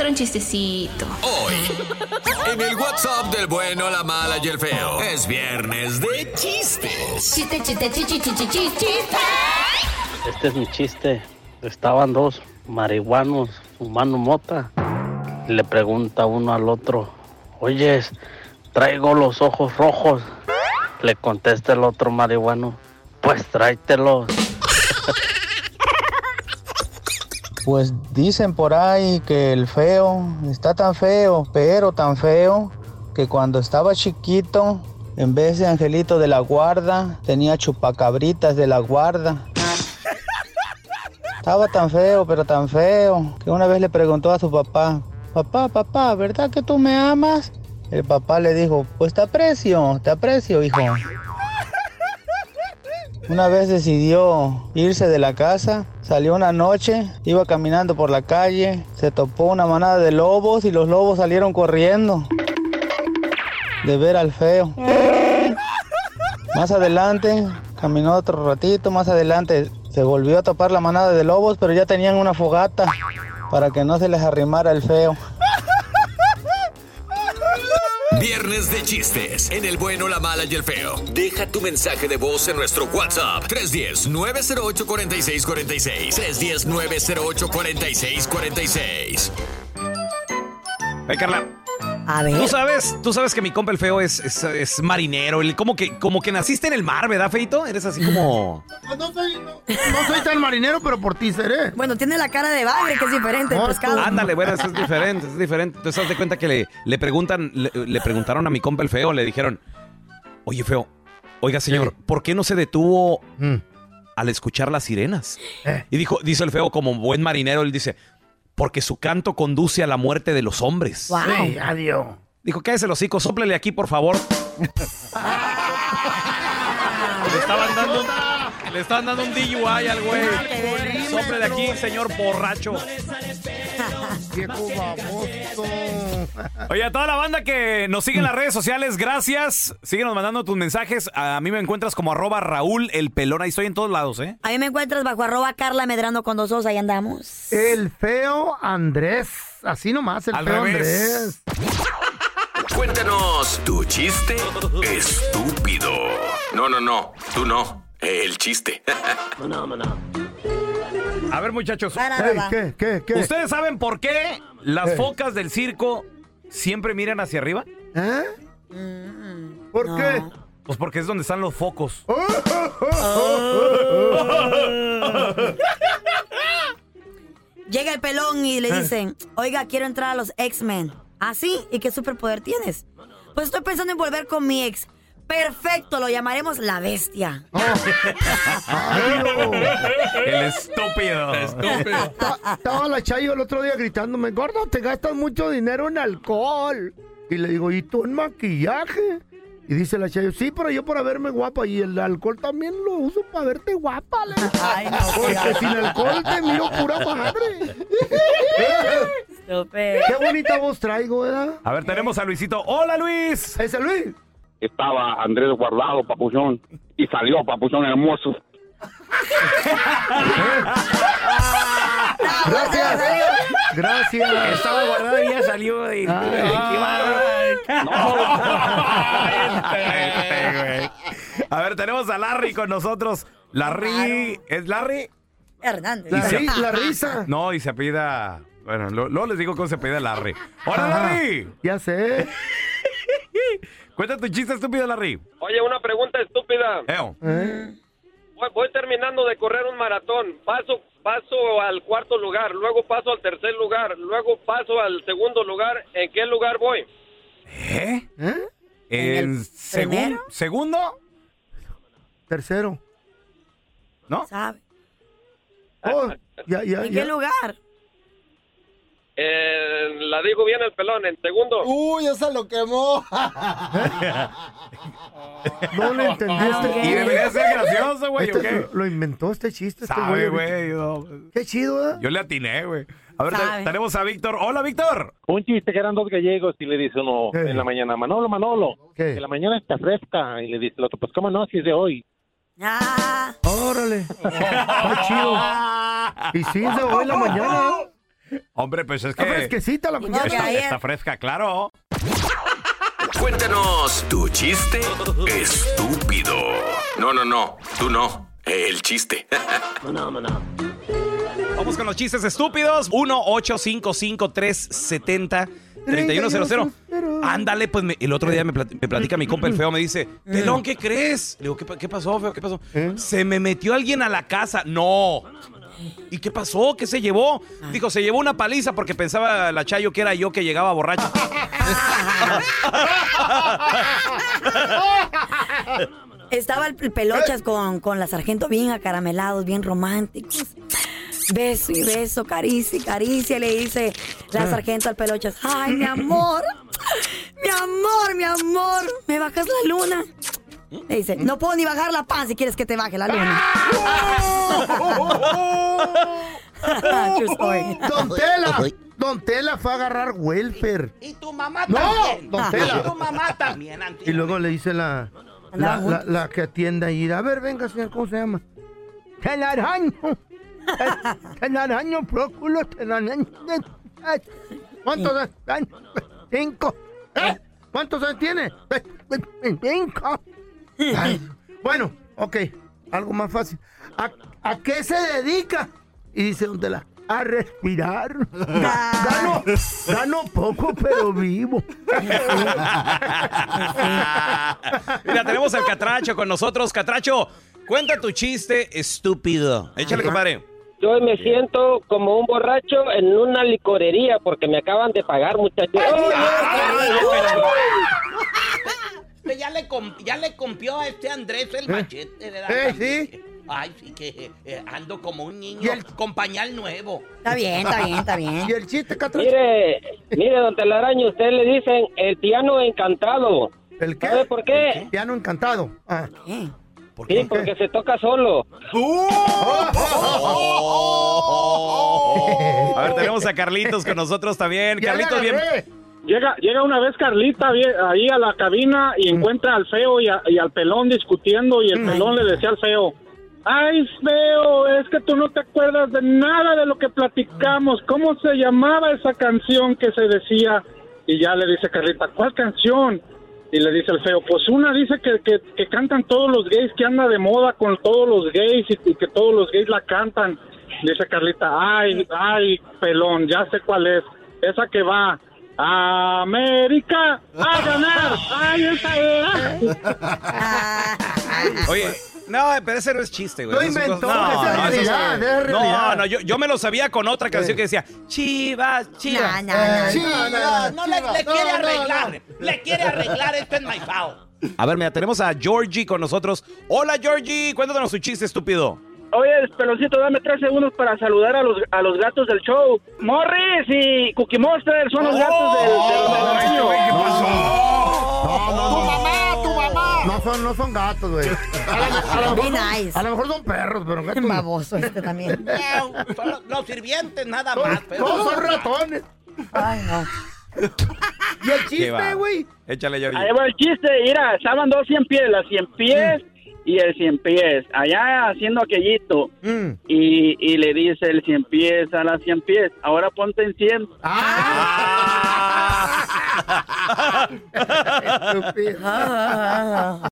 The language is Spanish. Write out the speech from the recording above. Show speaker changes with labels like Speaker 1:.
Speaker 1: encontré un chistecito.
Speaker 2: Hoy, en el WhatsApp del bueno, la mala y el feo, es viernes de chistes.
Speaker 1: Chiste, chiste, chichi, chichi, chiste.
Speaker 3: Este es mi chiste. Estaban dos marihuanos fumando mota. Le pregunta uno al otro, oyes, traigo los ojos rojos. Le contesta el otro marihuano, pues tráetelos.
Speaker 4: Pues dicen por ahí que el feo está tan feo, pero tan feo, que cuando estaba chiquito, en vez de angelito de la guarda, tenía chupacabritas de la guarda. Estaba tan feo, pero tan feo, que una vez le preguntó a su papá, papá, papá, ¿verdad que tú me amas? El papá le dijo, pues te aprecio, te aprecio, hijo. Una vez decidió irse de la casa, salió una noche, iba caminando por la calle, se topó una manada de lobos y los lobos salieron corriendo de ver al feo. Más adelante, caminó otro ratito, más adelante se volvió a topar la manada de lobos, pero ya tenían una fogata para que no se les arrimara el feo.
Speaker 2: De chistes en el bueno, la mala y el feo. Deja tu mensaje de voz en nuestro WhatsApp 310-908-4646. 310-908-4646.
Speaker 5: Hey, Carla.
Speaker 6: A ver.
Speaker 5: Tú sabes, tú sabes que mi compa el feo es, es, es marinero. Él como que, como que naciste en el mar, ¿verdad, Feito? Eres así como.
Speaker 7: Pues no soy, no, no soy tan marinero, pero por ti seré.
Speaker 6: Bueno, tiene la cara de bagre, que es diferente el
Speaker 7: No,
Speaker 6: pescado.
Speaker 5: Ándale, bueno, eso es diferente, es diferente. Entonces, haz de cuenta que le, le preguntan, le, le preguntaron a mi compa el feo, le dijeron, oye, feo, oiga, señor, ¿por qué no se detuvo
Speaker 7: Mm.
Speaker 5: al escuchar las sirenas?
Speaker 7: Eh.
Speaker 5: Y dijo, dice el feo, como buen marinero, él dice, porque su canto conduce a la muerte de los hombres.
Speaker 6: Wow.
Speaker 7: Sí, adiós.
Speaker 5: Dijo, cállese el hocico, sóplele aquí, por favor. le estaban dando, le estaban dando un DUI al güey. Sóplele aquí, señor borracho.
Speaker 7: Viejo baboso.
Speaker 5: Oye, a toda la banda que nos sigue en las redes sociales, gracias. Síguenos mandando tus mensajes. A mí me encuentras como arroba Raúl el pelón. Ahí estoy en todos lados, ¿eh?
Speaker 6: A mí me encuentras bajo arroba Carla Medrano con dos os, ahí andamos.
Speaker 7: El feo Andrés. Así nomás, el
Speaker 5: Al
Speaker 7: feo
Speaker 5: revés.
Speaker 7: Andrés.
Speaker 2: Cuéntanos tu chiste estúpido. No, no, no, tú no. El chiste.
Speaker 5: A ver, muchachos. ¿Ustedes saben por qué las
Speaker 7: Eh.
Speaker 5: focas del circo siempre miran hacia arriba?
Speaker 7: ¿Eh?
Speaker 6: Mm,
Speaker 7: ¿Por
Speaker 6: no.
Speaker 7: qué?
Speaker 5: Pues porque es donde están los focos.
Speaker 6: Llega el pelón y
Speaker 7: Eh.
Speaker 6: le dicen, oiga, quiero entrar a los X-Men. ¿Ah, sí? ¿Y qué superpoder tienes? Pues estoy pensando en volver con mi ex. Perfecto, lo llamaremos la bestia.
Speaker 5: El estúpido.
Speaker 7: Ta- Estaba la Chayo el otro día gritándome, gordo, te gastas mucho dinero en alcohol. Y le digo, ¿y tú en maquillaje? Y dice la Chayo, sí, pero yo para verme guapa. Y el alcohol también lo uso para verte guapa. le.
Speaker 6: Ay, no,
Speaker 7: Porque sin alcohol te miro pura madre.
Speaker 6: Estúpido.
Speaker 7: Qué bonita voz traigo, ¿verdad?
Speaker 5: A ver, tenemos a Luisito. ¡Hola, Luis!
Speaker 7: Ese Luis.
Speaker 8: Estaba Andrés guardado, papuchón, y salió papuchón hermoso.
Speaker 7: Gracias. Gracias.
Speaker 5: Estaba guardado y ya salió. Y... A ver, tenemos a Larry con nosotros. Larry, ¿es Larry?
Speaker 6: Hernández.
Speaker 7: La,
Speaker 5: se-
Speaker 7: ri- la risa.
Speaker 5: No, y se apellida. Bueno, lo- luego les digo cómo se apellida Larry. ¡Hola, Larry!
Speaker 7: Ya sé.
Speaker 5: Cuenta tu chiste estúpido, Larry.
Speaker 9: Oye, una pregunta estúpida.
Speaker 5: Eo.
Speaker 7: ¿Eh?
Speaker 9: Voy, voy terminando de correr un maratón. Paso, paso al cuarto lugar, luego paso al tercer lugar, luego paso al segundo lugar. ¿En qué lugar voy?
Speaker 5: ¿Eh?
Speaker 7: ¿Eh?
Speaker 5: ¿En,
Speaker 6: el
Speaker 5: segun- segundo?
Speaker 7: Tercero.
Speaker 5: ¿No?
Speaker 6: ¿Sabe?
Speaker 7: Oh, ya, ya,
Speaker 6: ¿En
Speaker 7: ya.
Speaker 6: qué lugar?
Speaker 9: Eh, la digo bien el pelón, en segundo.
Speaker 7: Uy, esa lo quemó. no le entendiste.
Speaker 5: Y debería ser gracioso, güey, ¿o
Speaker 7: Este
Speaker 5: qué?
Speaker 7: lo, lo inventó este chiste. Este
Speaker 5: Sabe,
Speaker 7: güey.
Speaker 5: Yo,
Speaker 7: Qué chido, ¿eh?
Speaker 5: yo le atiné, güey. A ver, te- tenemos a Víctor. ¡Hola, Víctor!
Speaker 8: Un chiste que eran dos gallegos y le dice uno
Speaker 7: ¿Qué?
Speaker 8: en la mañana, Manolo, Manolo,
Speaker 7: ¿Qué?
Speaker 8: que la mañana está fresca. Y le dice el otro, pues cómo no, si es de hoy.
Speaker 6: Ah,
Speaker 7: Órale. Está chido. Y sí, es de hoy la mañana.
Speaker 5: Hombre, pues es que...
Speaker 7: Está fresquecita la
Speaker 6: no,
Speaker 5: Está, fresca, claro.
Speaker 2: Cuéntanos tu chiste estúpido. No, no, no, tú no. El chiste.
Speaker 5: Vamos con los chistes estúpidos. 1-855-370-3100. Ándale, pues me- el otro día me, plat- me platica mi compa el feo, me dice, Pelón, ¿qué crees? Le digo, ¿qué, pa- qué pasó, feo? ¿Qué pasó? Se me metió alguien a la casa. No. ¿Y qué pasó? ¿Qué se llevó? Dijo, se llevó una paliza porque pensaba la Chayo que era yo que llegaba borracho.
Speaker 6: Estaba el el pelochas con, con la sargento bien acaramelados, bien románticos. Beso y beso, caricia y caricia. Le dice la sargento al pelochas, ay, mi amor, mi amor, mi amor, ¿me bajas la luna? Le dice, no puedo ni bajar la pan si quieres que te baje la luna. True story.
Speaker 7: Don Tela, Don Tela fue a agarrar welfare.
Speaker 10: Y tu mamá
Speaker 7: No,
Speaker 10: también.
Speaker 7: don Tela.
Speaker 10: Y tu mamá también,
Speaker 7: Y luego le dice la, la, la, la que atiende ahí, a ver, venga, señor, ¿cómo se llama? Telaraño. Telaraño, próculo, telaraño. ¿Cuántos años? Cinco. ¿Eh? ¿Cuántos años tiene? Cinco. Ay, bueno, ok, algo más fácil. ¿A, a qué se dedica? Y dice Don Tela, a respirar. Gano, gano poco, pero vivo.
Speaker 5: Mira, tenemos al Catracho con nosotros. Catracho, cuenta tu chiste estúpido. Échale, compadre.
Speaker 9: Yo me siento como un borracho en una licorería porque me acaban de pagar, muchachos.
Speaker 10: Usted ya le, com- ya le compió a este Andrés el machete, ¿verdad?
Speaker 7: Eh,
Speaker 10: También. Ay, sí que eh, ando como un niño
Speaker 7: ¿Y el-
Speaker 10: con pañal nuevo.
Speaker 6: Está bien, está bien, está bien.
Speaker 7: Y el chiste, Catracho.
Speaker 9: Mire, mire, don Telaraño, usted le dicen el piano encantado.
Speaker 7: ¿El qué?
Speaker 9: ¿Sabe por qué?
Speaker 7: Piano encantado. Ah.
Speaker 6: ¿Eh?
Speaker 5: ¿Por
Speaker 9: Sí, porque se toca solo.
Speaker 5: A ver, tenemos a Carlitos con nosotros también. Carlitos, bien.
Speaker 9: Llega, llega una vez Carlita ahí a la cabina y encuentra al feo y, a- y al pelón discutiendo y el pelón le decía al feo, ay feo, es que tú no te acuerdas de nada de lo que platicamos, ¿cómo se llamaba esa canción que se decía? Y ya le dice Carlita, ¿cuál canción? Y le dice el feo, pues una dice que, que, que cantan todos los gays, que anda de moda con todos los gays y, y que todos los gays la cantan. Dice Carlita, ay, ay, pelón, ya sé cuál es. Esa que va, América a ganar. Ay, esa era.
Speaker 5: Oye, no, pero ese no es chiste, güey.
Speaker 7: Lo inventó,
Speaker 5: cosas-
Speaker 7: esa es
Speaker 5: eso
Speaker 7: realidad,
Speaker 5: no,
Speaker 7: es realidad.
Speaker 5: no, yo, yo me lo sabía con otra canción que decía Chivas, Chivas.
Speaker 6: No, no, no.
Speaker 10: No, no, no, le, le
Speaker 7: no,
Speaker 10: quiere
Speaker 7: no,
Speaker 10: arreglar. Le quiere arreglar esto en my
Speaker 5: A ver, mira, tenemos a Georgie con nosotros. Hola, Georgie, cuéntanos tu chiste estúpido.
Speaker 9: Oye, peloncito, dame tres segundos para saludar a los, a los gatos del show. Morris y Cookie Monster son los gatos del, del año.
Speaker 7: Tu mamá, tu mamá. No son, no son gatos, güey. A, lo- mejor son-
Speaker 6: nice.
Speaker 7: a lo mejor son perros, pero gatos. no.
Speaker 6: Baboso este también.
Speaker 10: foul. Son los- los sirvientes, nada más. Pero-
Speaker 7: no, son ratones.
Speaker 6: Ay, no.
Speaker 7: Y el
Speaker 5: Qué
Speaker 7: chiste, güey.
Speaker 5: Échale.
Speaker 9: Ahí va el chiste, mira, estaban dos cien pies, las cien pies y el cien pies, allá haciendo aquellito.
Speaker 7: Mm.
Speaker 9: Y, y le dice el cien pies a las cien pies, ahora ponte en cien.
Speaker 7: Ah.
Speaker 6: Ah, ah, ah.